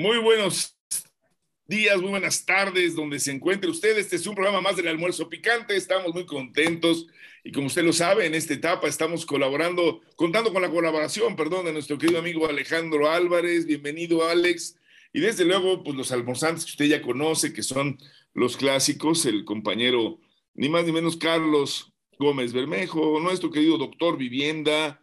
Muy buenos días, muy buenas tardes, donde se encuentre usted. Este es un programa más del almuerzo picante. Estamos muy contentos y como usted lo sabe, en esta etapa estamos colaborando, contando con la colaboración, perdón, de nuestro querido amigo Alejandro Álvarez. Bienvenido, Alex. Y desde luego, pues los almorzantes que usted ya conoce, que son los clásicos, el compañero, ni más ni menos Carlos Gómez Bermejo, nuestro querido doctor Vivienda,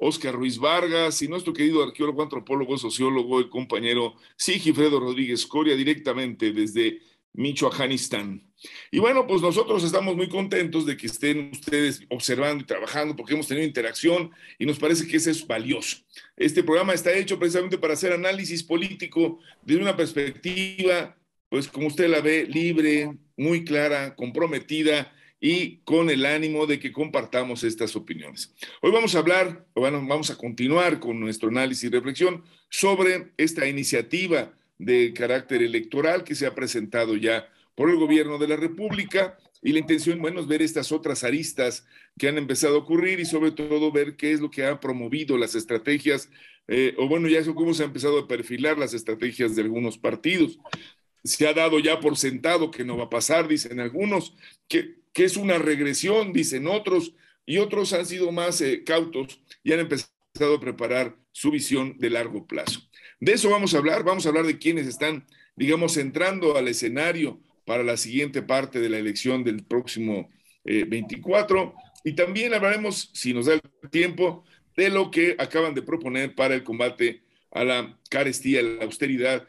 Oscar Ruiz Vargas y nuestro querido arqueólogo, antropólogo, sociólogo, el compañero Sigifredo Rodríguez Coria, directamente desde Michoacánistán. Y bueno, pues nosotros estamos muy contentos de que estén ustedes observando y trabajando porque hemos tenido interacción y nos parece que eso es valioso. Este programa está hecho precisamente para hacer análisis político desde una perspectiva, pues como usted la ve, libre, muy clara, comprometida y con el ánimo de que compartamos estas opiniones. Hoy vamos a hablar, bueno, vamos a continuar con nuestro análisis y reflexión sobre esta iniciativa de carácter electoral que se ha presentado ya por el gobierno de la República y la intención, bueno, es ver estas otras aristas que han empezado a ocurrir y sobre todo ver qué es lo que ha promovido las estrategias, eh, o bueno, ya eso cómo se ha empezado a perfilar las estrategias de algunos partidos. Se ha dado ya por sentado que no va a pasar, dicen algunos, que que es una regresión, dicen otros, y otros han sido más eh, cautos y han empezado a preparar su visión de largo plazo. De eso vamos a hablar, vamos a hablar de quienes están, digamos, entrando al escenario para la siguiente parte de la elección del próximo 24 eh, y también hablaremos, si nos da el tiempo, de lo que acaban de proponer para el combate a la carestía, la austeridad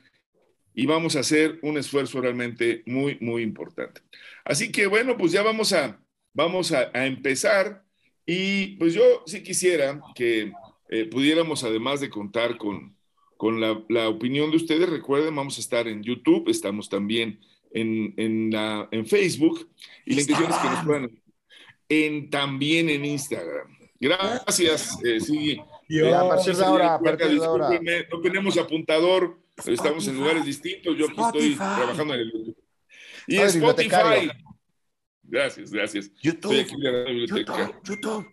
y vamos a hacer un esfuerzo realmente muy, muy importante. Así que bueno, pues ya vamos a, vamos a, empezar y pues yo sí quisiera que eh, pudiéramos, además de contar con, con la, la, opinión de ustedes, recuerden, vamos a estar en YouTube, estamos también en, en, la, en Facebook y la intención es que nos puedan en, también en Instagram. Gracias, eh, sí. Yo, a partir de ahora, a partir de ahora. No tenemos apuntador Estamos en lugares distintos. Yo aquí estoy trabajando en el. Y Spotify. Gracias, gracias. YouTube. YouTube,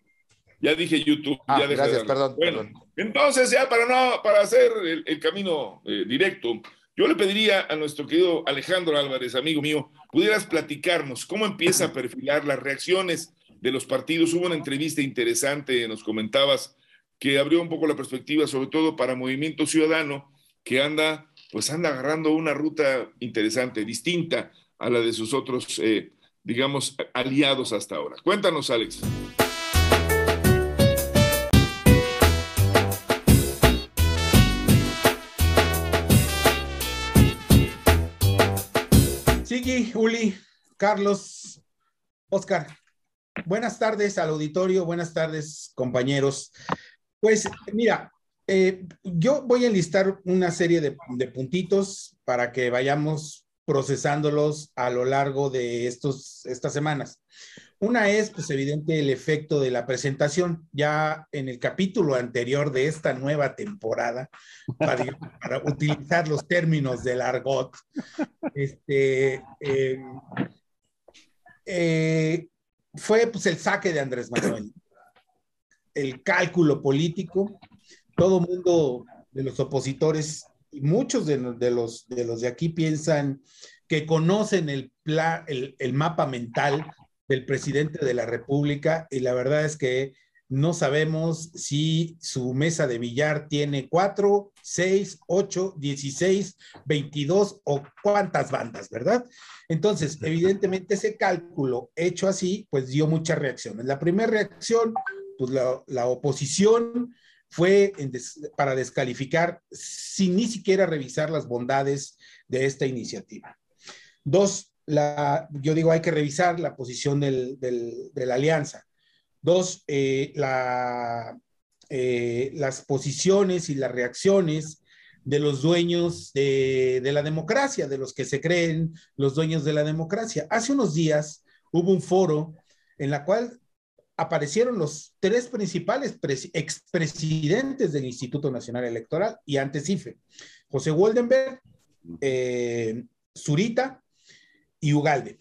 Ya dije YouTube. Ah, ya gracias, perdón. Bueno, entonces ya para no, para hacer el, camino eh, directo, yo le pediría a nuestro querido Alejandro Álvarez, amigo mío, pudieras platicarnos cómo empieza a perfilar las reacciones de los partidos. Hubo una entrevista interesante, nos comentabas, que abrió un poco la perspectiva, sobre todo para Movimiento Ciudadano, que anda, pues anda agarrando una ruta interesante, distinta a la de sus otros, eh, digamos, aliados hasta ahora. Cuéntanos, Alex. Sigui, Uli, Carlos, Oscar. Buenas tardes al auditorio, buenas tardes, compañeros. Pues mira, eh, yo voy a enlistar una serie de, puntitos para que vayamos procesándolos a lo largo de estos, estas semanas. Una es, pues evidente, el efecto de la presentación. Ya en el capítulo anterior de esta nueva temporada, para, utilizar los términos del argot, este, em, eh, fue pues el saque de Andrés Manuel, el cálculo político, todo mundo de los opositores y muchos de, los, de los de aquí piensan que conocen el, el, mapa mental del presidente de la República y la verdad es que no sabemos si su mesa de billar tiene cuatro, seis, ocho, dieciséis, veintidós o cuántas bandas, ¿verdad? Entonces, evidentemente ese cálculo hecho así, pues dio muchas reacciones. La primera reacción, pues la, la oposición fue para descalificar sin ni siquiera revisar las bondades de esta iniciativa. Dos, yo digo, hay que revisar la posición de la alianza. Dos, eh, eh, las posiciones y las reacciones de los dueños de, de, la democracia, de los que se creen los dueños de la democracia. Hace unos días hubo un foro en la cual aparecieron los tres principales expresidentes del Instituto Nacional Electoral y antes IFE, José Woldenberg, eh, Zurita y Ugalde.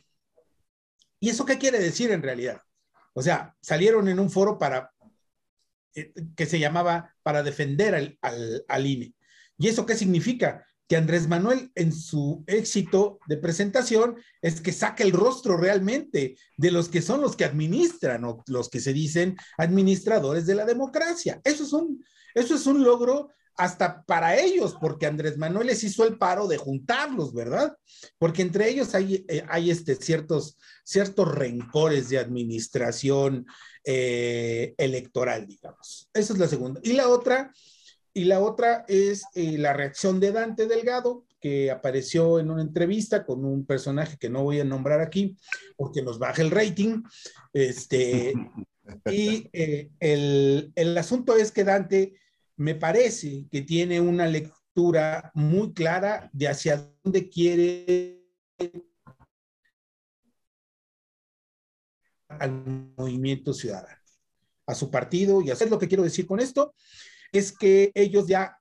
¿Y eso qué quiere decir en realidad? O sea, salieron en un foro para eh, que se llamaba para defender al, al, INE. ¿Y eso qué significa? Que Andrés Manuel en su éxito de presentación es que saque el rostro realmente de los que son los que administran o los que se dicen administradores de la democracia. Eso es un, eso es un logro hasta para ellos, porque Andrés Manuel les hizo el paro de juntarlos, ¿verdad? Porque entre ellos hay, eh, hay este, ciertos, ciertos rencores de administración eh, electoral, digamos. Esa es la segunda. Y la otra y la otra es eh, la reacción de Dante Delgado, que apareció en una entrevista con un personaje que no voy a nombrar aquí, porque nos baja el rating. Este, y eh, el, el asunto es que Dante me parece que tiene una lectura muy clara de hacia dónde quiere al movimiento ciudadano, a su partido y hacer lo que quiero decir con esto es que ellos ya,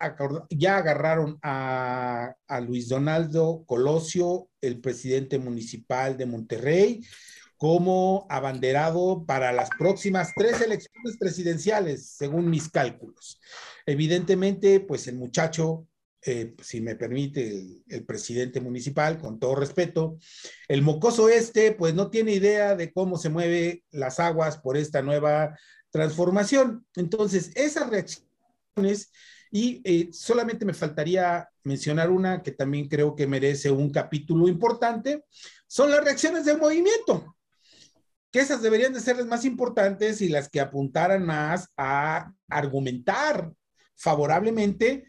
ya agarraron a, Luis Donaldo Colosio, el presidente municipal de Monterrey, como abanderado para las próximas tres elecciones presidenciales, según mis cálculos. Evidentemente, pues el muchacho, eh, si me permite, el, el, presidente municipal, con todo respeto, el mocoso este, pues no tiene idea de cómo se mueven las aguas por esta nueva transformación. Entonces, esa reacción y eh, solamente me faltaría mencionar una que también creo que merece un capítulo importante, son las reacciones del movimiento, que esas deberían de ser las más importantes y las que apuntaran más a argumentar favorablemente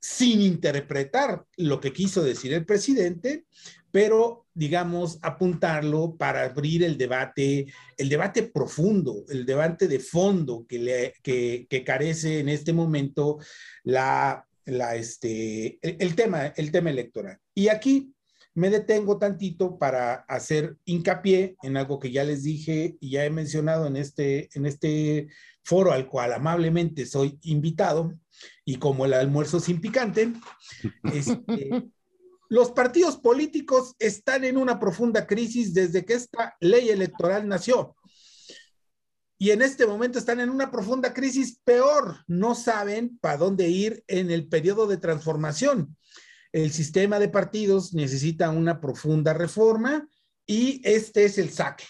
sin interpretar lo que quiso decir el presidente, pero digamos, apuntarlo para abrir el debate, el debate profundo, el debate de fondo que, le, que, que carece en este momento la, la, este, el, tema, el tema electoral. Y aquí me detengo tantito para hacer hincapié en algo que ya les dije y ya he mencionado en este, en este foro al cual amablemente soy invitado y como el almuerzo sin picante, este, los partidos políticos están en una profunda crisis desde que esta ley electoral nació. Y en este momento están en una profunda crisis peor. No saben para dónde ir en el periodo de transformación. El sistema de partidos necesita una profunda reforma y este es el saque.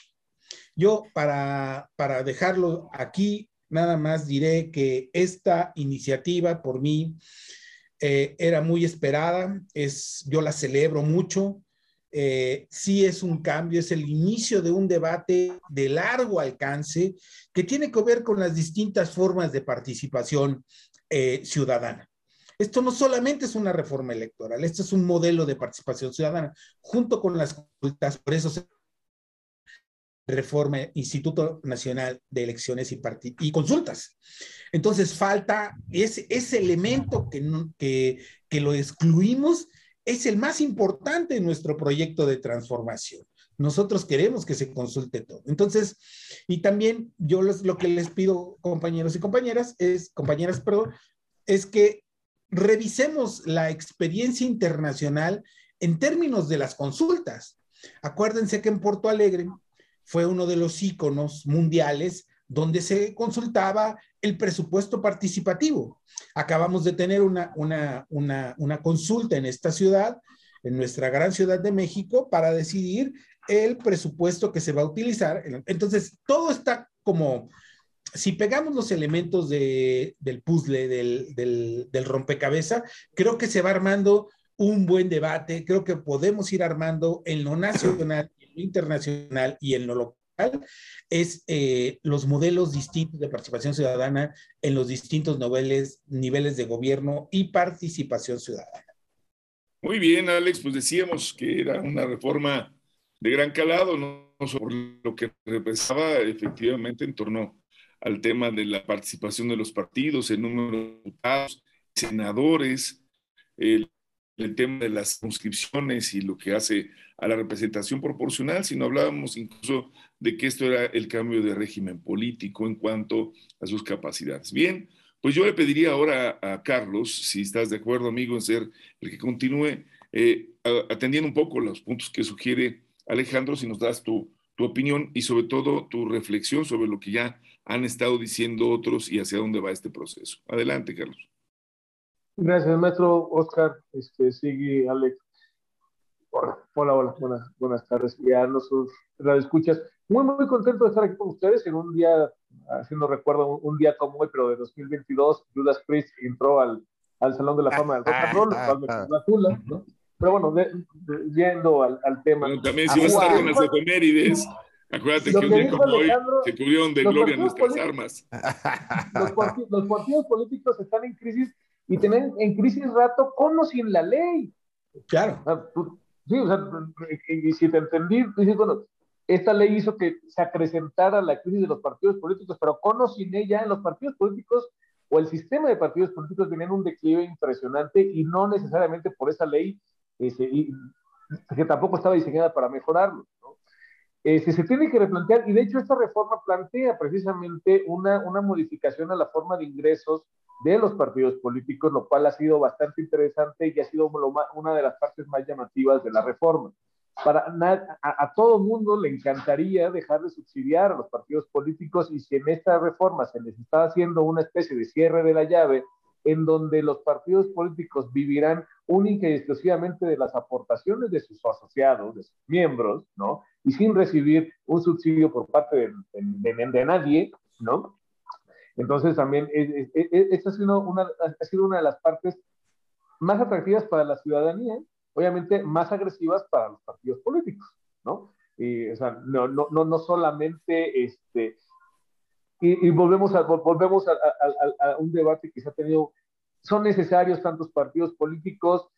Yo, para, para dejarlo aquí, nada más diré que esta iniciativa por mí eh, era muy esperada, es, yo la celebro mucho. Eh, sí es un cambio, es el inicio de un debate de largo alcance que tiene que ver con las distintas formas de participación eh, ciudadana. Esto no solamente es una reforma electoral, esto es un modelo de participación ciudadana, junto con las consultas, por eso se reforma Instituto Nacional de Elecciones y, y Consultas. Entonces falta ese, elemento que, que, que lo excluimos, es el más importante en nuestro proyecto de transformación. Nosotros queremos que se consulte todo. Entonces, y también yo lo que les pido, compañeros y compañeras, es, compañeras, perdón, es que revisemos la experiencia internacional en términos de las consultas. Acuérdense que en Porto Alegre fue uno de los íconos mundiales donde se consultaba el presupuesto participativo. Acabamos de tener una, una, una, una, consulta en esta ciudad, en nuestra gran ciudad de México, para decidir el presupuesto que se va a utilizar. Entonces, todo está como, si pegamos los elementos de, del puzzle, del, del, del rompecabezas, creo que se va armando un buen debate, creo que podemos ir armando en lo nacional internacional y en lo local es eh, los modelos distintos de participación ciudadana en los distintos niveles, niveles de gobierno y participación ciudadana. Muy bien, Alex, pues decíamos que era una reforma de gran calado, no por lo que representaba efectivamente en torno al tema de la participación de los partidos, el número de diputados, senadores, el el tema de las conscripciones y lo que hace a la representación proporcional, sino hablábamos incluso de que esto era el cambio de régimen político en cuanto a sus capacidades. Bien, pues yo le pediría ahora a Carlos, si estás de acuerdo, amigo, en ser el que continúe eh, atendiendo un poco los puntos que sugiere Alejandro, si nos das tu, opinión y sobre todo tu reflexión sobre lo que ya han estado diciendo otros y hacia dónde va este proceso. Adelante, Carlos. Gracias, maestro Oscar. Este, sigue Alex. Hola, hola, hola. Buenas, buenas tardes. Ya nos escuchas. Muy, muy contento de estar aquí con ustedes en un día, haciendo recuerdo, un, día como hoy, pero de 2022, Judas Priest entró al, al Salón de la Fama del Rock and Roll, lo cual me tula, ¿no? Pero bueno, yendo al, al tema. Bueno, también si vas a estar con las efemérides, acuérdate que un día como hoy se cubrieron de gloria nuestras armas. Los, partidos, los partidos políticos están en crisis y tienen en crisis rato con o sin la ley. Claro. Sí, o sea, y si te entendí, dices, bueno, esta ley hizo que se acrecentara la crisis de los partidos políticos, pero con o sin ella, los partidos políticos o el sistema de partidos políticos tenían un declive impresionante y no necesariamente por esa ley, este, que tampoco estaba diseñada para mejorarlo. ¿no? Este, se tiene que replantear, y de hecho esta reforma plantea precisamente una, una modificación a la forma de ingresos de los partidos políticos, lo cual ha sido bastante interesante y ha sido una de las partes más llamativas de la reforma. Para a, a todo mundo le encantaría dejar de subsidiar a los partidos políticos y si en esta reforma se les está haciendo una especie de cierre de la llave, en donde los partidos políticos vivirán única y exclusivamente de las aportaciones de sus asociados, de sus miembros, ¿no? Y sin recibir un subsidio por parte de, nadie, ¿no? Entonces también esta ha sido, una, ha sido una de las partes más atractivas para la ciudadanía, obviamente más agresivas para los partidos políticos, ¿no? Y, o sea, no, no, no, no solamente este, y, volvemos, a, volvemos a, a, un debate que se ha tenido, son necesarios tantos partidos políticos,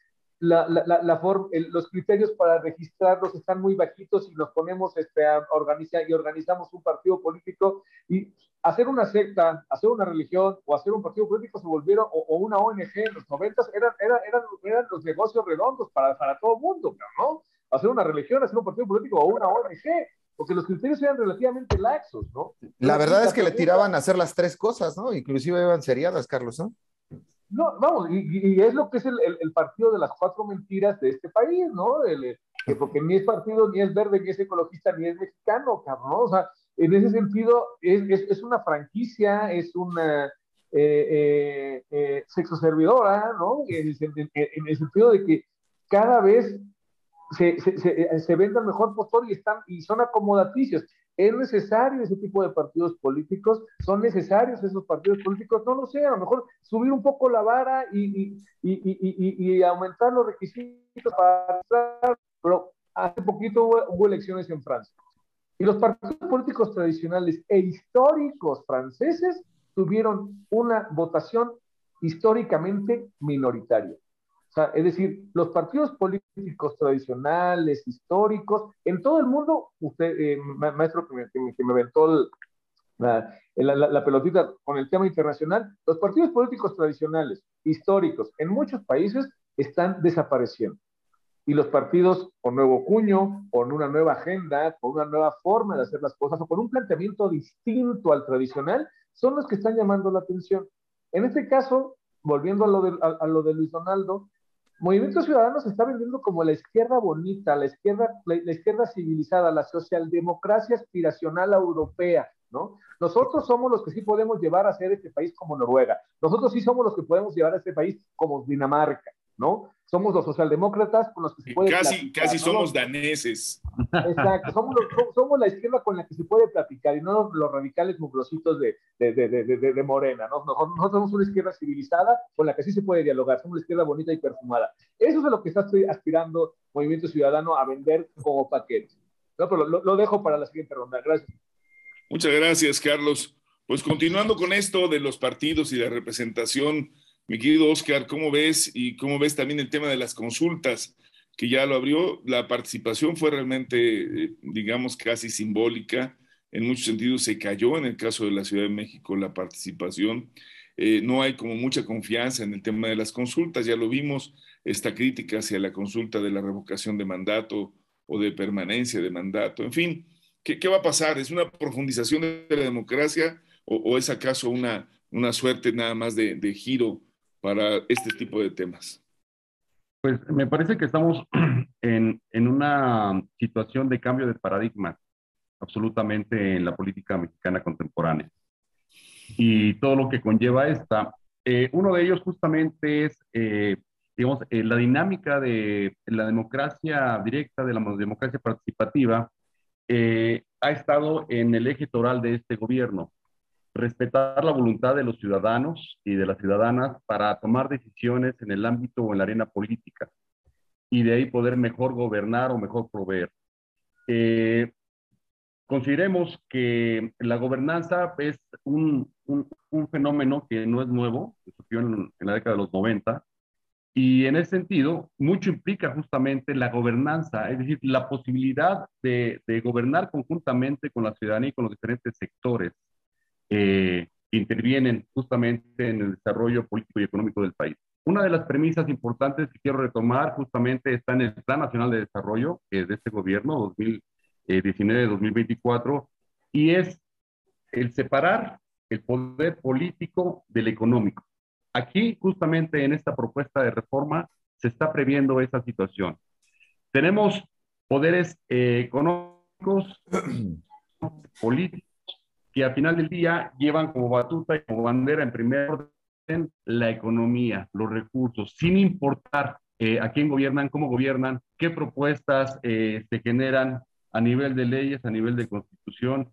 la, la, la forma, los criterios para registrarlos están muy bajitos y nos ponemos este, a organizar y organizamos un partido político y hacer una secta, hacer una religión o hacer un partido político se volvieron, o, una ONG en los noventas, eran, eran, eran, eran, los negocios redondos para, para todo el mundo, ¿no? Hacer una religión, hacer un partido político o una ONG, porque los criterios eran relativamente laxos, ¿no? La verdad es que le tiraban a hacer las tres cosas, ¿no? Inclusive eran seriadas, Carlos, ¿no? No, vamos, y, es lo que es el, el, partido de las cuatro mentiras de este país, ¿no? El, porque ni es partido, ni es verde, ni es ecologista, ni es mexicano, cabrón, O sea, en ese sentido, es, es, una franquicia, es una eh, eh, eh, sexo servidora, ¿no? En el, sentido de que cada vez se, se, se, vende el mejor postor y, están, y son acomodaticios. ¿Es necesario ese tipo de partidos políticos? ¿Son necesarios esos partidos políticos? No lo sé, a lo mejor subir un poco la vara y, aumentar los requisitos para... Pero hace poquito hubo elecciones en Francia y los partidos políticos tradicionales e históricos franceses tuvieron una votación históricamente minoritaria. Es decir, los partidos políticos tradicionales, históricos, en todo el mundo, usted, eh, maestro que me, que me aventó la, la, pelotita con el tema internacional, los partidos políticos tradicionales, históricos, en muchos países están desapareciendo y los partidos con nuevo cuño, con una nueva agenda, con una nueva forma de hacer las cosas o con un planteamiento distinto al tradicional, son los que están llamando la atención. En este caso, volviendo a lo de, a, lo de Luis Donaldo, Movimiento Ciudadano se está vendiendo como la izquierda bonita, la izquierda, la, izquierda civilizada, la socialdemocracia aspiracional europea, ¿no? Nosotros somos los que sí podemos llevar a ser este país como Noruega. Nosotros sí somos los que podemos llevar a este país como Dinamarca, ¿no? Somos los socialdemócratas con los que se puede Casi, casi somos daneses. Exacto, somos, somos, la izquierda con la que se puede platicar y no los, radicales mugrositos de, de, de, de, Morena, ¿no? Nosotros somos una izquierda civilizada con la que sí se puede dialogar, somos una izquierda bonita y perfumada. Eso es lo que está aspirando Movimiento Ciudadano a vender como paquete. No, pero lo, lo dejo para la siguiente ronda. Gracias. Muchas gracias, Carlos. Pues continuando con esto de los partidos y la representación mi querido Oscar, ¿cómo ves? Y cómo ves también el tema de las consultas, que ya lo abrió. La participación fue realmente, eh, digamos, casi simbólica. En muchos sentidos se cayó en el caso de la Ciudad de México la participación. Eh, no hay como mucha confianza en el tema de las consultas. Ya lo vimos, esta crítica hacia la consulta de la revocación de mandato o de permanencia de mandato. En fin, ¿qué, va a pasar? ¿Es una profundización de la democracia o, es acaso una, una suerte nada más de giro para este tipo de temas? Pues me parece que estamos en, en una situación de cambio de paradigma absolutamente en la política mexicana contemporánea. Y todo lo que conlleva esta Eh, uno de ellos justamente es, eh, digamos, eh, la dinámica de la democracia directa, de la democracia participativa, ha estado en el eje toral de este gobierno. Respetar la voluntad de los ciudadanos y de las ciudadanas para tomar decisiones en el ámbito o en la arena política y de ahí poder mejor gobernar o mejor proveer. Consideremos que la gobernanza es un, un, fenómeno que no es nuevo, que surgió en, la década de los 90, y en ese sentido, mucho implica justamente la gobernanza, es decir, la posibilidad de gobernar conjuntamente con la ciudadanía y con los diferentes sectores eh, que intervienen justamente en el desarrollo político y económico del país. Una de las premisas importantes que quiero retomar justamente está en el Plan Nacional de Desarrollo es de este gobierno, 2000, 19 de 2024, y es el separar el poder político del económico. Aquí, justamente en esta propuesta de reforma, se está previendo esa situación. Tenemos poderes eh, económicos, políticos, que al final del día llevan como batuta y como bandera en primer orden la economía, los recursos, sin importar eh, a quién gobiernan, cómo gobiernan, qué propuestas eh, se generan, a nivel de leyes, a nivel de constitución.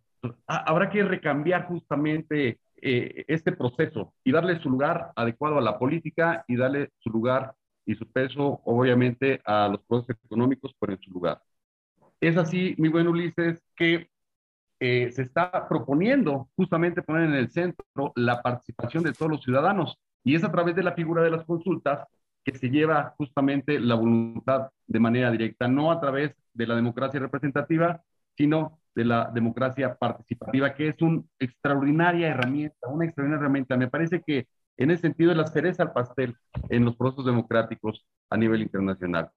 Habrá que recambiar justamente eh, este proceso y darle su lugar adecuado a la política y darle su lugar y su peso, obviamente, a los procesos económicos por en su lugar. Es así, mi buen Ulises, que eh, se está proponiendo justamente poner en el centro la participación de todos los ciudadanos y es a través de la figura de las consultas que se lleva justamente la voluntad de manera directa, no a través de la democracia representativa, sino de la democracia participativa, que es una extraordinaria herramienta, una extraordinaria herramienta. Me parece que en ese sentido es la cereza al pastel en los procesos democráticos a nivel internacional.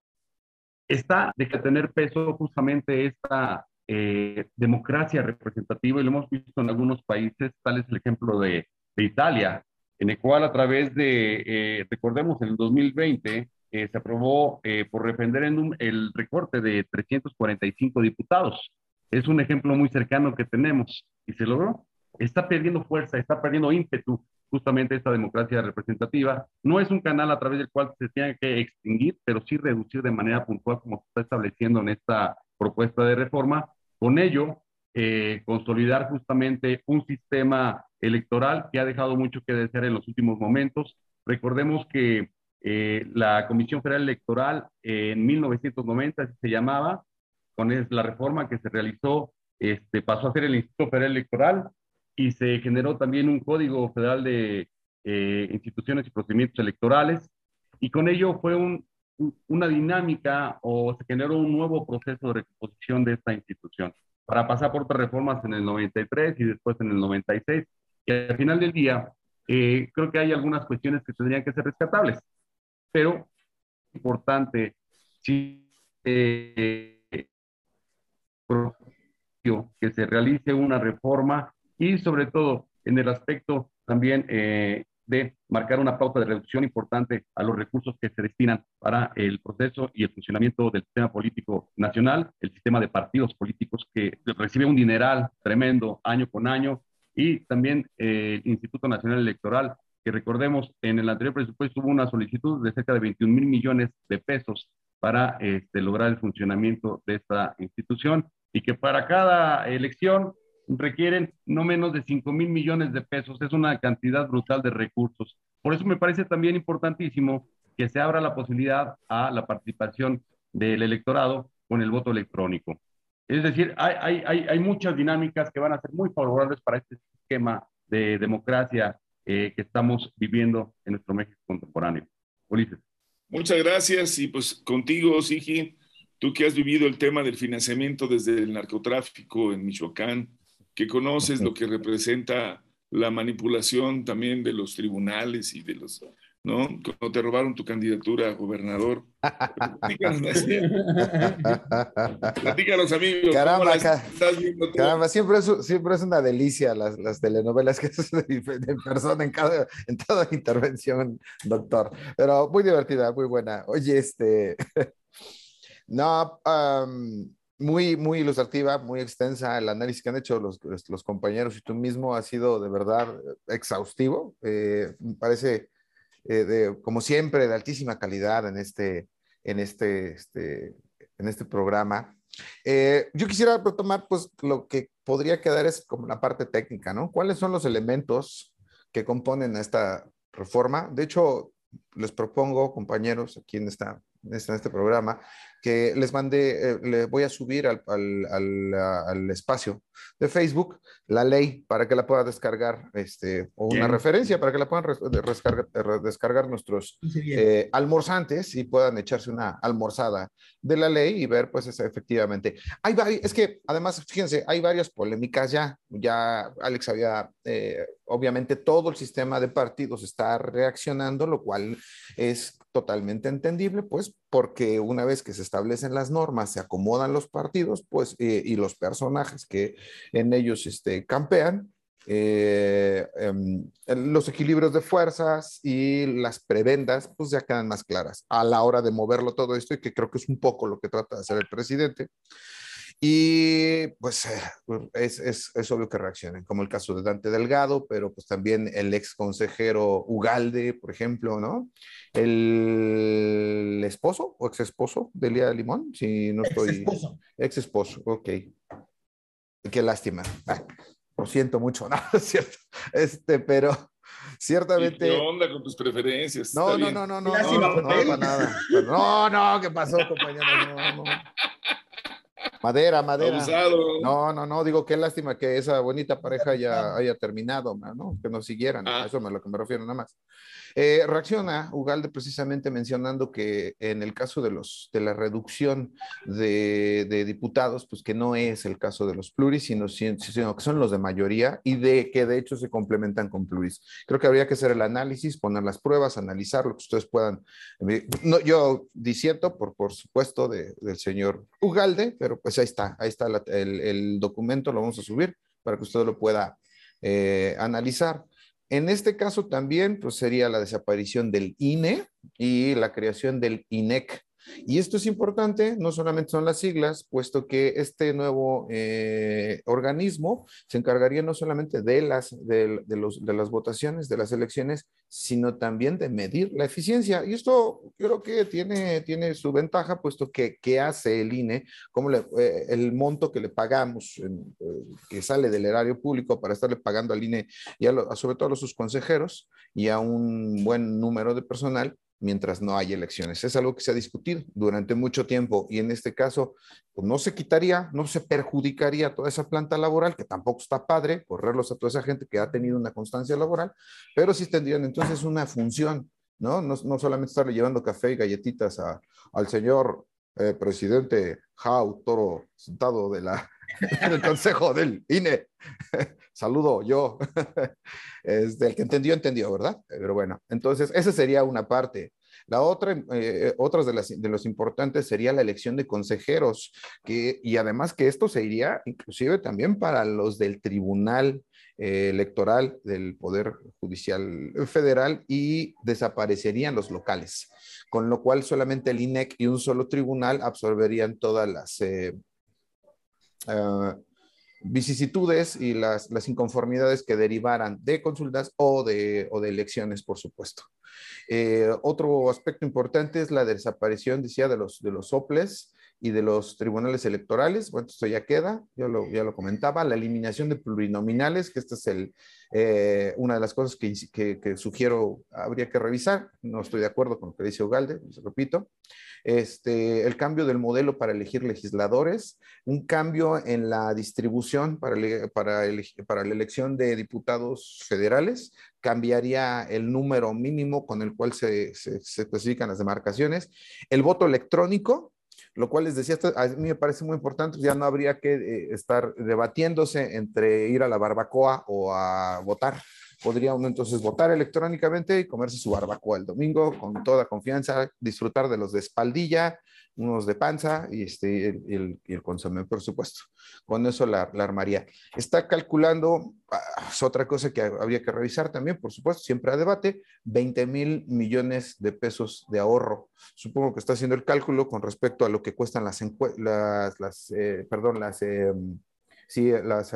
Está de que tener peso justamente esta eh, democracia representativa y lo hemos visto en algunos países, tal es el ejemplo de, Italia, en el cual a través de, eh, recordemos, en el 2020 eh, se aprobó eh, por referéndum el recorte de 345 diputados. Es un ejemplo muy cercano que tenemos y se logró. Está perdiendo fuerza, está perdiendo ímpetu justamente esta democracia representativa. No es un canal a través del cual se tenga que extinguir, pero sí reducir de manera puntual como se está estableciendo en esta propuesta de reforma. Con ello, eh, consolidar justamente un sistema electoral que ha dejado mucho que desear en los últimos momentos. Recordemos que eh, la Comisión Federal Electoral en 1990 así se llamaba, con la reforma que se realizó, este, pasó a ser el Instituto Federal Electoral y se generó también un Código Federal de eh, Instituciones y Procedimientos Electorales y con ello fue un, una dinámica o se generó un nuevo proceso de recomposición de esta institución para pasar por otras reformas en el 93 y después en el 96. Y al final del día, eh, creo que hay algunas cuestiones que tendrían que ser rescatables, pero importante, sí, eh, que se realice una reforma y sobre todo en el aspecto también eh, de marcar una pauta de reducción importante a los recursos que se destinan para el proceso y el funcionamiento del sistema político nacional, el sistema de partidos políticos que recibe un dineral tremendo año con año y también eh, el Instituto Nacional Electoral, que recordemos, en el anterior presupuesto hubo una solicitud de cerca de 21 mil millones de pesos para este, lograr el funcionamiento de esta institución y que para cada elección requieren no menos de 5 mil millones de pesos. Es una cantidad brutal de recursos. Por eso me parece también importantísimo que se abra la posibilidad a la participación del electorado con el voto electrónico. Es decir, hay, hay, hay muchas dinámicas que van a ser muy favorables para este esquema de democracia eh, que estamos viviendo en nuestro México contemporáneo. Ulises. Muchas gracias y pues contigo, Sigi, tú que has vivido el tema del financiamiento desde el narcotráfico en Michoacán, que conoces lo que representa la manipulación también de los tribunales y de los, ¿no? Cuando te robaron tu candidatura a gobernador. Platícanos, amigos. Caramba, caramba siempre, es, siempre es una delicia las, las telenovelas que hacen de, persona en, cada, en toda intervención, doctor. Pero muy divertida, muy buena. Oye, este. No, muy, muy ilustrativa, muy extensa. El análisis que han hecho los, los compañeros y tú mismo ha sido de verdad exhaustivo. Eh, me parece, eh, de, como siempre, de altísima calidad en este, en este, este, en este programa. Eh, yo quisiera retomar, pues, lo que podría quedar es como la parte técnica, ¿no? ¿Cuáles son los elementos que componen esta reforma? De hecho, les propongo, compañeros, aquí en, esta, en este programa, que les mandé, eh, le voy a subir al, al, al, espacio de Facebook la ley para que la pueda descargar, este, o una referencia para que la puedan descargar, descargar nuestros eh, almorzantes y puedan echarse una almorzada de la ley y ver, pues, efectivamente. Hay es que además, fíjense, hay varias polémicas ya, ya Alex había, eh, obviamente todo el sistema de partidos está reaccionando, lo cual es totalmente entendible, pues porque una vez que se establecen las normas, se acomodan los partidos, pues, eh, y los personajes que en ellos este, campean, eh, em, los equilibrios de fuerzas y las prebendas, pues ya quedan más claras a la hora de moverlo todo esto y que creo que es un poco lo que trata de hacer el presidente. Y pues eh, es, es, es, obvio que reaccionen, como el caso de Dante Delgado, pero pues también el ex consejero Ugalde, por ejemplo, ¿no? El esposo o ex esposo de Lía Limón, si no estoy. Ex esposo. Ex esposo, ok. Qué lástima. Ah, lo siento mucho, ¿no? Es cierto. Este, pero ciertamente. ¿Qué onda con tus preferencias? No, no, no, no, no, no, no, no, para nada. No, no, ¿qué pasó, compañero? No, no. Madera, madera. No, no, no, digo qué lástima que esa bonita pareja ya haya terminado, ¿no? Que no siguieran, ah. eso es a lo que me refiero nada más. Eh, reacciona Ugalde precisamente mencionando que en el caso de, los, de la reducción de, diputados, pues que no es el caso de los pluris, sino, que son los de mayoría y de que de hecho se complementan con pluris. Creo que habría que hacer el análisis, poner las pruebas, analizar lo que ustedes puedan. Eh, no, yo disiento, por, por supuesto, de, del señor Ugalde, pero pues ahí está, ahí está el, documento, lo vamos a subir para que usted lo pueda eh, analizar. En este caso también pues, sería la desaparición del INE y la creación del INEC, y esto es importante, no solamente son las siglas, puesto que este nuevo eh, organismo se encargaría no solamente de las, de, los, de las votaciones, de las elecciones, sino también de medir la eficiencia. Y esto creo que tiene, tiene su ventaja, puesto que ¿qué hace el INE? Como eh, el monto que le pagamos, eh, que sale del erario público para estarle pagando al INE y sobre todo a sus consejeros y a un buen número de personal, mientras no hay elecciones. Es algo que se ha discutido durante mucho tiempo y en este caso pues no se quitaría, no se perjudicaría toda esa planta laboral, que tampoco está padre, correrlos a toda esa gente que ha tenido una constancia laboral, pero sí tendrían entonces una función, ¿no? No, no solamente estarle llevando café y galletitas al señor eh, presidente Jau Toro sentado de la, del consejo del INE. Saludo yo. Es del que entendió, entendió, ¿verdad? Pero bueno, entonces esa sería una parte. La otra, eh, otras de, las, los importantes sería la elección de consejeros, que, y además que esto se iría inclusive también para los del Tribunal eh, Electoral del Poder Judicial Federal y desaparecerían los locales, con lo cual solamente el INEC y un solo tribunal absorberían todas las... Eh, ah, vicisitudes y las, las, inconformidades que derivaran de consultas o de, o de elecciones, por supuesto. Eh, otro aspecto importante es la desaparición, decía, de los, de los soples y de los tribunales electorales. Bueno, esto ya queda, yo lo, ya lo comentaba, la eliminación de plurinominales, que esta es el, eh, una de las cosas que, que, que, sugiero habría que revisar. No estoy de acuerdo con lo que dice Ugalde, repito este, el cambio del modelo para elegir legisladores, un cambio en la distribución para, para, para la elección de diputados federales, cambiaría el número mínimo con el cual se, se, especifican las demarcaciones, el voto electrónico, lo cual les decía, a mí me parece muy importante, ya no habría que eh, estar debatiéndose entre ir a la barbacoa o a votar, podría uno entonces votar electrónicamente y comerse su barbacoa el domingo con toda confianza, disfrutar de los de espaldilla, unos de panza y, este, el, el, consomé, por supuesto. Con eso la, la armaría. Está calculando, ah, es otra cosa que habría que revisar también, por supuesto, siempre a debate, 20 mil millones de pesos de ahorro. Supongo que está haciendo el cálculo con respecto a lo que cuestan las, las, las eh, perdón, las, em, sí, las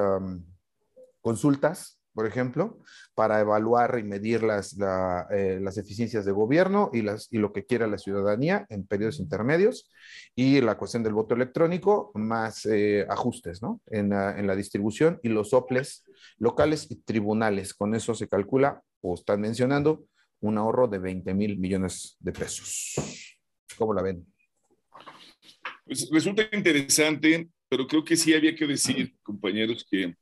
consultas por ejemplo, para evaluar y medir las, eh, las eficiencias de gobierno y, las, y lo que quiera la ciudadanía en periodos intermedios, y la cuestión del voto electrónico, más eh, ajustes ¿no? en, la, en, la, distribución y los soples locales y tribunales. Con eso se calcula, o están mencionando, un ahorro de 20 mil millones de pesos. ¿Cómo la ven? Pues resulta interesante, pero creo que sí había que decir, compañeros, que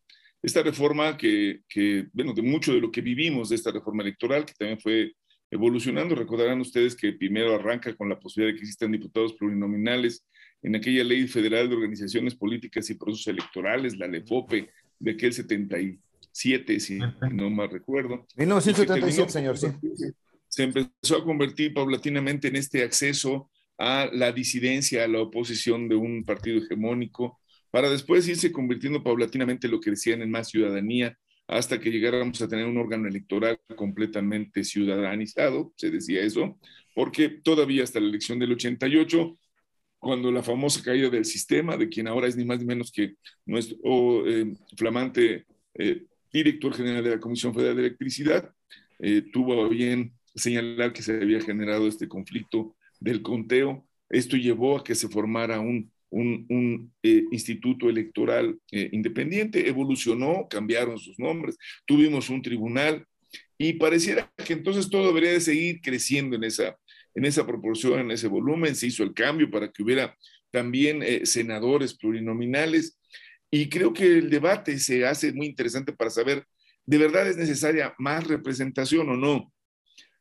esta reforma que, que, bueno, de mucho de lo que vivimos de esta reforma electoral, que también fue evolucionando, recordarán ustedes que primero arranca con la posibilidad de que existan diputados plurinominales en aquella ley federal de organizaciones políticas y procesos electorales, la LEFOPE, de aquel 77, si no mal recuerdo. 1977, señor, sí. Se empezó a convertir paulatinamente en este acceso a la disidencia, a la oposición de un partido hegemónico, para después irse convirtiendo paulatinamente lo que decían en más ciudadanía, hasta que llegáramos a tener un órgano electoral completamente ciudadanizado, se decía eso, porque todavía hasta la elección del 88, cuando la famosa caída del sistema, de quien ahora es ni más ni menos que nuestro eh, flamante eh, director general de la Comisión Federal de Electricidad, eh, tuvo bien señalar que se había generado este conflicto del conteo. Esto llevó a que se formara un un, eh, instituto electoral eh, independiente, evolucionó, cambiaron sus nombres, tuvimos un tribunal y pareciera que entonces todo debería de seguir creciendo en esa, en esa proporción, en ese volumen, se hizo el cambio para que hubiera también eh, senadores plurinominales y creo que el debate se hace muy interesante para saber, ¿de verdad es necesaria más representación o no?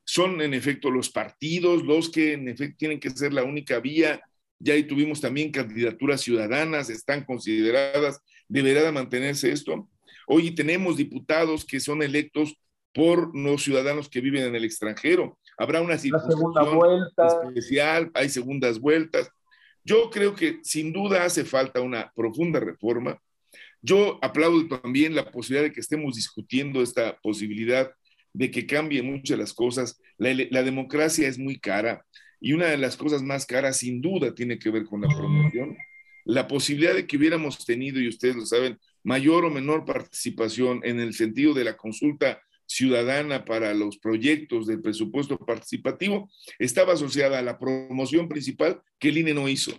Son en efecto los partidos los que en efecto tienen que ser la única vía ya ahí tuvimos también candidaturas ciudadanas, están consideradas, deberá mantenerse esto. Hoy tenemos diputados que son electos por los ciudadanos que viven en el extranjero. Habrá una circunstancia especial, hay segundas vueltas. Yo creo que sin duda hace falta una profunda reforma. Yo aplaudo también la posibilidad de que estemos discutiendo esta posibilidad de que cambien muchas las cosas. La, la democracia es muy cara. Y una de las cosas más caras, sin duda, tiene que ver con la promoción. La posibilidad de que hubiéramos tenido, y ustedes lo saben, mayor o menor participación en el sentido de la consulta ciudadana para los proyectos del presupuesto participativo estaba asociada a la promoción principal que el INE no hizo,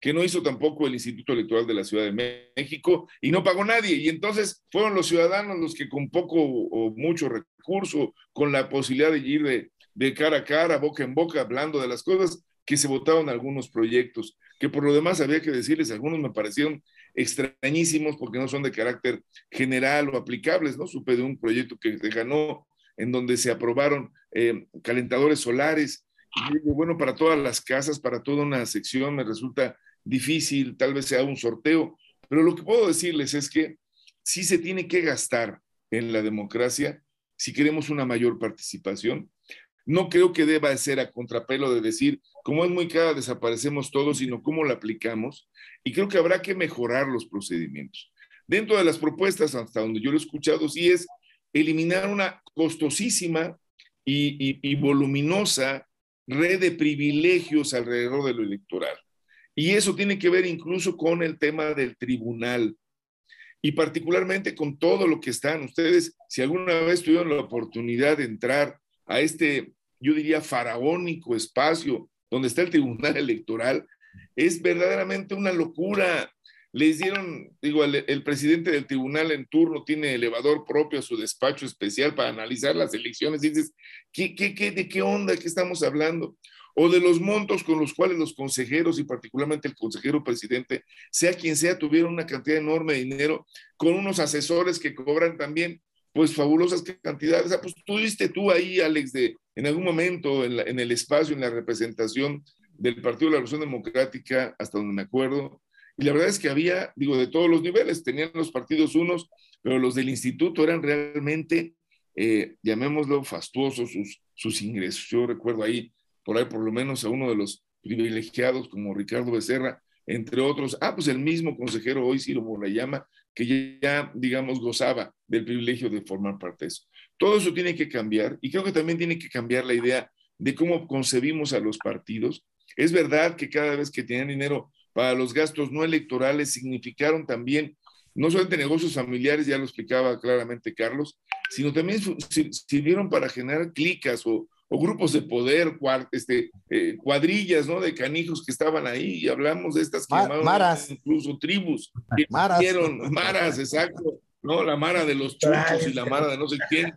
que no hizo tampoco el Instituto Electoral de la Ciudad de México y no pagó nadie. Y entonces fueron los ciudadanos los que con poco o mucho recurso, con la posibilidad de ir de, de cara a cara, boca en boca, hablando de las cosas que se votaron algunos proyectos, que por lo demás había que decirles, algunos me parecieron extrañísimos porque no son de carácter general o aplicables, ¿no? Supe de un proyecto que se ganó en donde se aprobaron eh, calentadores solares. Y bueno, para todas las casas, para toda una sección me resulta difícil, tal vez sea un sorteo, pero lo que puedo decirles es que sí se tiene que gastar en la democracia si queremos una mayor participación no creo que deba ser a contrapelo de decir, como es muy cara, desaparecemos todos, sino cómo la aplicamos. Y creo que habrá que mejorar los procedimientos. Dentro de las propuestas, hasta donde yo lo he escuchado, sí es eliminar una costosísima y, voluminosa red de privilegios alrededor de lo electoral. Y eso tiene que ver incluso con el tema del tribunal y particularmente con todo lo que están. Ustedes, si alguna vez tuvieron la oportunidad de entrar a este, yo diría, faraónico espacio donde está el Tribunal Electoral, es verdaderamente una locura. Les dieron, digo, el, presidente del tribunal en turno tiene elevador propio a su despacho especial para analizar las elecciones. Y dices, ¿qué, qué, qué, ¿de qué onda? ¿Qué estamos hablando? O de los montos con los cuales los consejeros y particularmente el consejero presidente, sea quien sea, tuvieron una cantidad enorme de dinero con unos asesores que cobran también pues fabulosas cantidades. pues tú viste tú ahí, Alex, de en algún momento en, el espacio, en la representación del Partido de la Revolución Democrática, hasta donde me acuerdo, y la verdad es que había, digo, de todos los niveles, tenían los partidos unos, pero los del instituto eran realmente eh, llamémoslo, fastuosos sus, sus ingresos. Yo recuerdo ahí, por ahí por lo menos a uno de los privilegiados como Ricardo Becerra, entre otros, ah, pues el mismo consejero hoy, Ciro llama, que ya, digamos, gozaba del privilegio de formar parte de eso. Todo eso tiene que cambiar y creo que también tiene que cambiar la idea de cómo concebimos a los partidos. Es verdad que cada vez que tenían dinero para los gastos no electorales significaron también no solamente negocios familiares, ya lo explicaba claramente Carlos, sino también sirvieron para generar clicas o, o grupos de poder, este, eh, cuadrillas, ¿no? De canijos que estaban ahí y hablamos de estas que maras. incluso tribus que maras. maras, exacto, ¿no? La mara de los chuchos y la mara de no sé quién,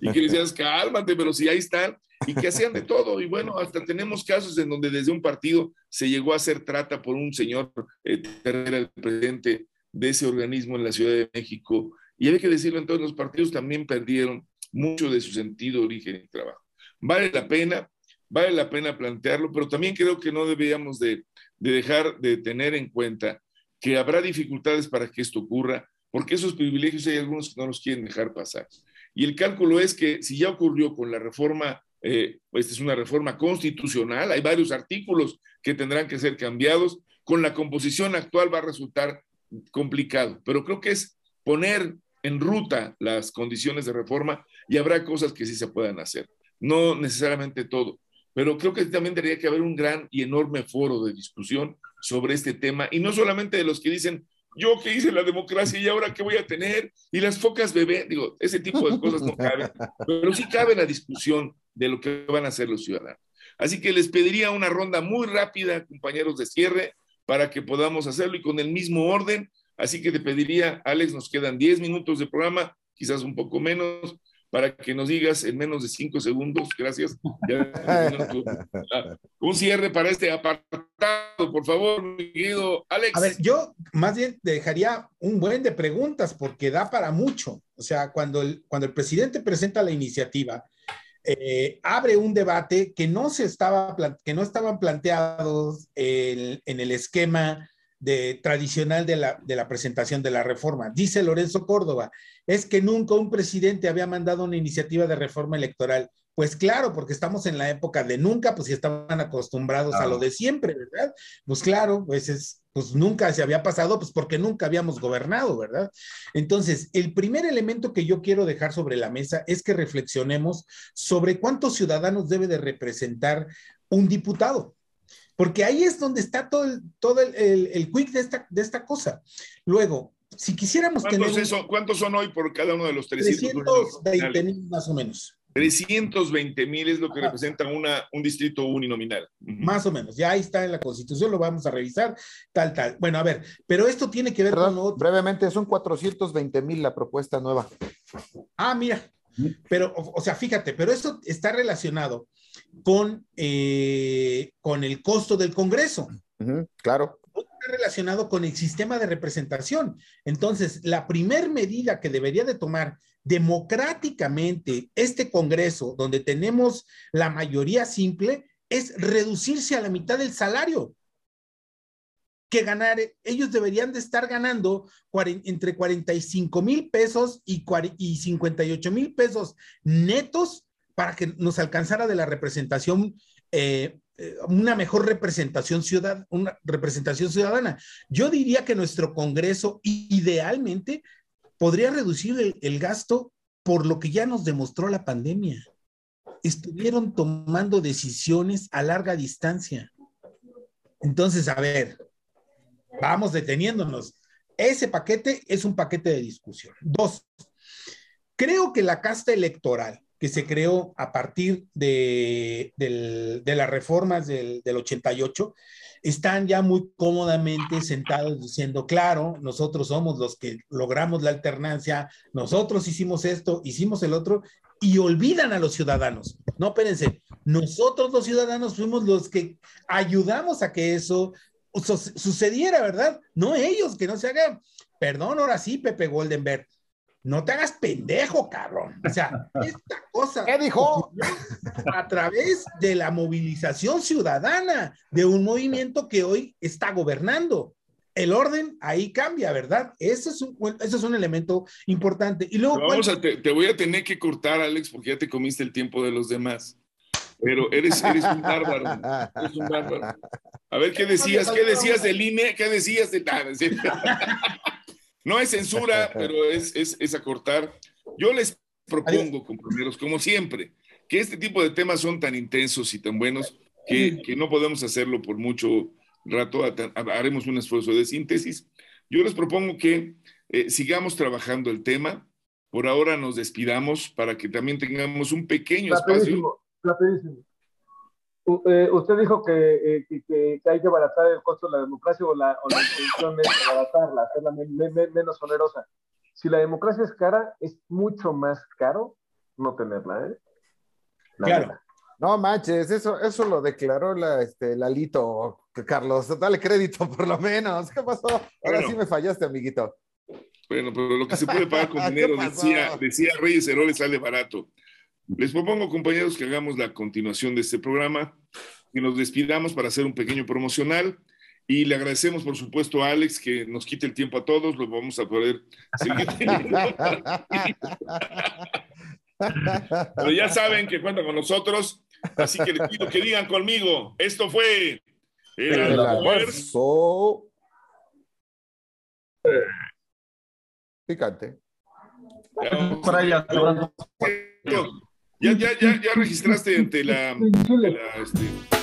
y que decías, cálmate, pero si ahí están, y que hacían de todo, y bueno, hasta tenemos casos en donde desde un partido se llegó a hacer trata por un señor, eh, el presidente de ese organismo en la Ciudad de México, y hay que decirlo, entonces los partidos también perdieron mucho de su sentido, origen y trabajo. Vale la pena, vale la pena plantearlo, pero también creo que no deberíamos de, dejar de tener en cuenta que habrá dificultades para que esto ocurra, porque esos privilegios hay algunos que no los quieren dejar pasar. Y el cálculo es que si ya ocurrió con la reforma, eh, esta es una reforma constitucional, hay varios artículos que tendrán que ser cambiados, con la composición actual va a resultar complicado, pero creo que es poner en ruta las condiciones de reforma y habrá cosas que sí se puedan hacer no necesariamente todo, pero creo que también tendría que haber un gran y enorme foro de discusión sobre este tema, y no solamente de los que dicen, yo que hice la democracia y ahora qué voy a tener, y las focas bebé, digo, ese tipo de cosas no caben, pero sí cabe la discusión de lo que van a hacer los ciudadanos. Así que les pediría una ronda muy rápida, compañeros de cierre, para que podamos hacerlo y con el mismo orden. Así que te pediría, Alex, nos quedan 10 minutos de programa, quizás un poco menos, para que nos digas en menos de cinco segundos, gracias. un cierre para este apartado, por favor, mi querido Alex. A ver, yo más bien dejaría un buen de preguntas porque da para mucho. O sea, cuando el, cuando el presidente presenta la iniciativa, eh, abre un debate que no se estaba, que no estaban planteados en, en el esquema de, tradicional de la, de la presentación de la reforma. Dice Lorenzo Córdoba, es que nunca un presidente había mandado una iniciativa de reforma electoral. Pues claro, porque estamos en la época de nunca, pues si estaban acostumbrados a lo de siempre, ¿verdad? Pues claro, pues es, pues nunca se había pasado, pues porque nunca habíamos gobernado, ¿verdad? Entonces, el primer elemento que yo quiero dejar sobre la mesa es que reflexionemos sobre cuántos ciudadanos debe de representar un diputado porque ahí es donde está todo el, todo el, el, quick de esta, de esta cosa. Luego, si quisiéramos ¿Cuántos tener... ¿Cuántos son hoy por cada uno de los 320 mil más o menos. 320 mil es lo que representa una, un distrito uninominal. Más o menos, ya ahí está en la constitución, lo vamos a revisar, tal, tal. Bueno, a ver, pero esto tiene que ver con otro. Brevemente, son 420 mil la propuesta nueva. Ah, mira, pero, o, sea, fíjate, pero eso está relacionado con, eh, con el costo del Congreso. claro. Relacionado con el sistema de representación. Entonces, la primer medida que debería de tomar democráticamente este Congreso, donde tenemos la mayoría simple, es reducirse a la mitad del salario que ganar, ellos deberían de estar ganando entre 45 mil pesos y, y 58 mil pesos netos para que nos alcanzara de la representación, eh, una mejor representación, ciudad, una representación ciudadana. Yo diría que nuestro Congreso idealmente podría reducir el, el gasto por lo que ya nos demostró la pandemia. Estuvieron tomando decisiones a larga distancia. Entonces, a ver, vamos deteniéndonos. Ese paquete es un paquete de discusión. Dos, creo que la casta electoral que se creó a partir de, las reformas del, 88, están ya muy cómodamente sentados diciendo, claro, nosotros somos los que logramos la alternancia, nosotros hicimos esto, hicimos el otro, y olvidan a los ciudadanos. No, espérense, nosotros los ciudadanos fuimos los que ayudamos a que eso sucediera, ¿verdad? No ellos, que no se hagan. Perdón, ahora sí, Pepe Goldenberg, no te hagas pendejo, cabrón. O sea, esta cosa. ¿Qué dijo? A través de la movilización ciudadana de un movimiento que hoy está gobernando. el orden ahí cambia, ¿verdad? Ese es un, ese es un elemento importante. Y luego, vamos a, te, voy a tener que cortar, Alex, porque ya te comiste el tiempo de los demás. Pero eres, eres un bárbaro. Eres un bárbaro. A ver, ¿qué decías? ¿Qué decías del INE? ¿Qué decías de nada? No es censura, pero es, es, es acortar. Yo les propongo, compañeros, como siempre, que este tipo de temas son tan intensos y tan buenos que, que no podemos hacerlo por mucho rato, haremos un esfuerzo de síntesis. Yo les propongo que eh, sigamos trabajando el tema. Por ahora nos despidamos para que también tengamos un pequeño espacio. Eh, usted dijo eh, que, que, hay que abaratar el costo de la democracia o la, o la intención es abaratarla, hacerla menos onerosa. Si la democracia es cara, es mucho más caro no tenerla. ¿eh? claro. No manches, eso, eso lo declaró la, este, Lalito, Carlos. Dale crédito por lo menos. ¿Qué pasó? Ahora sí me fallaste, amiguito. Bueno, pero lo que se puede pagar con dinero, decía, decía Reyes Heroles, sale barato. Les propongo, compañeros, que hagamos la continuación de este programa y nos despidamos para hacer un pequeño promocional. Y le agradecemos, por supuesto, a Alex que nos quite el tiempo a todos. Lo vamos a poder seguir. Pero ya saben que cuentan con nosotros. Así que les pido que digan conmigo, esto fue el, almuerzo. Picante. Ya, ya, ya, ya registraste ante la, la este,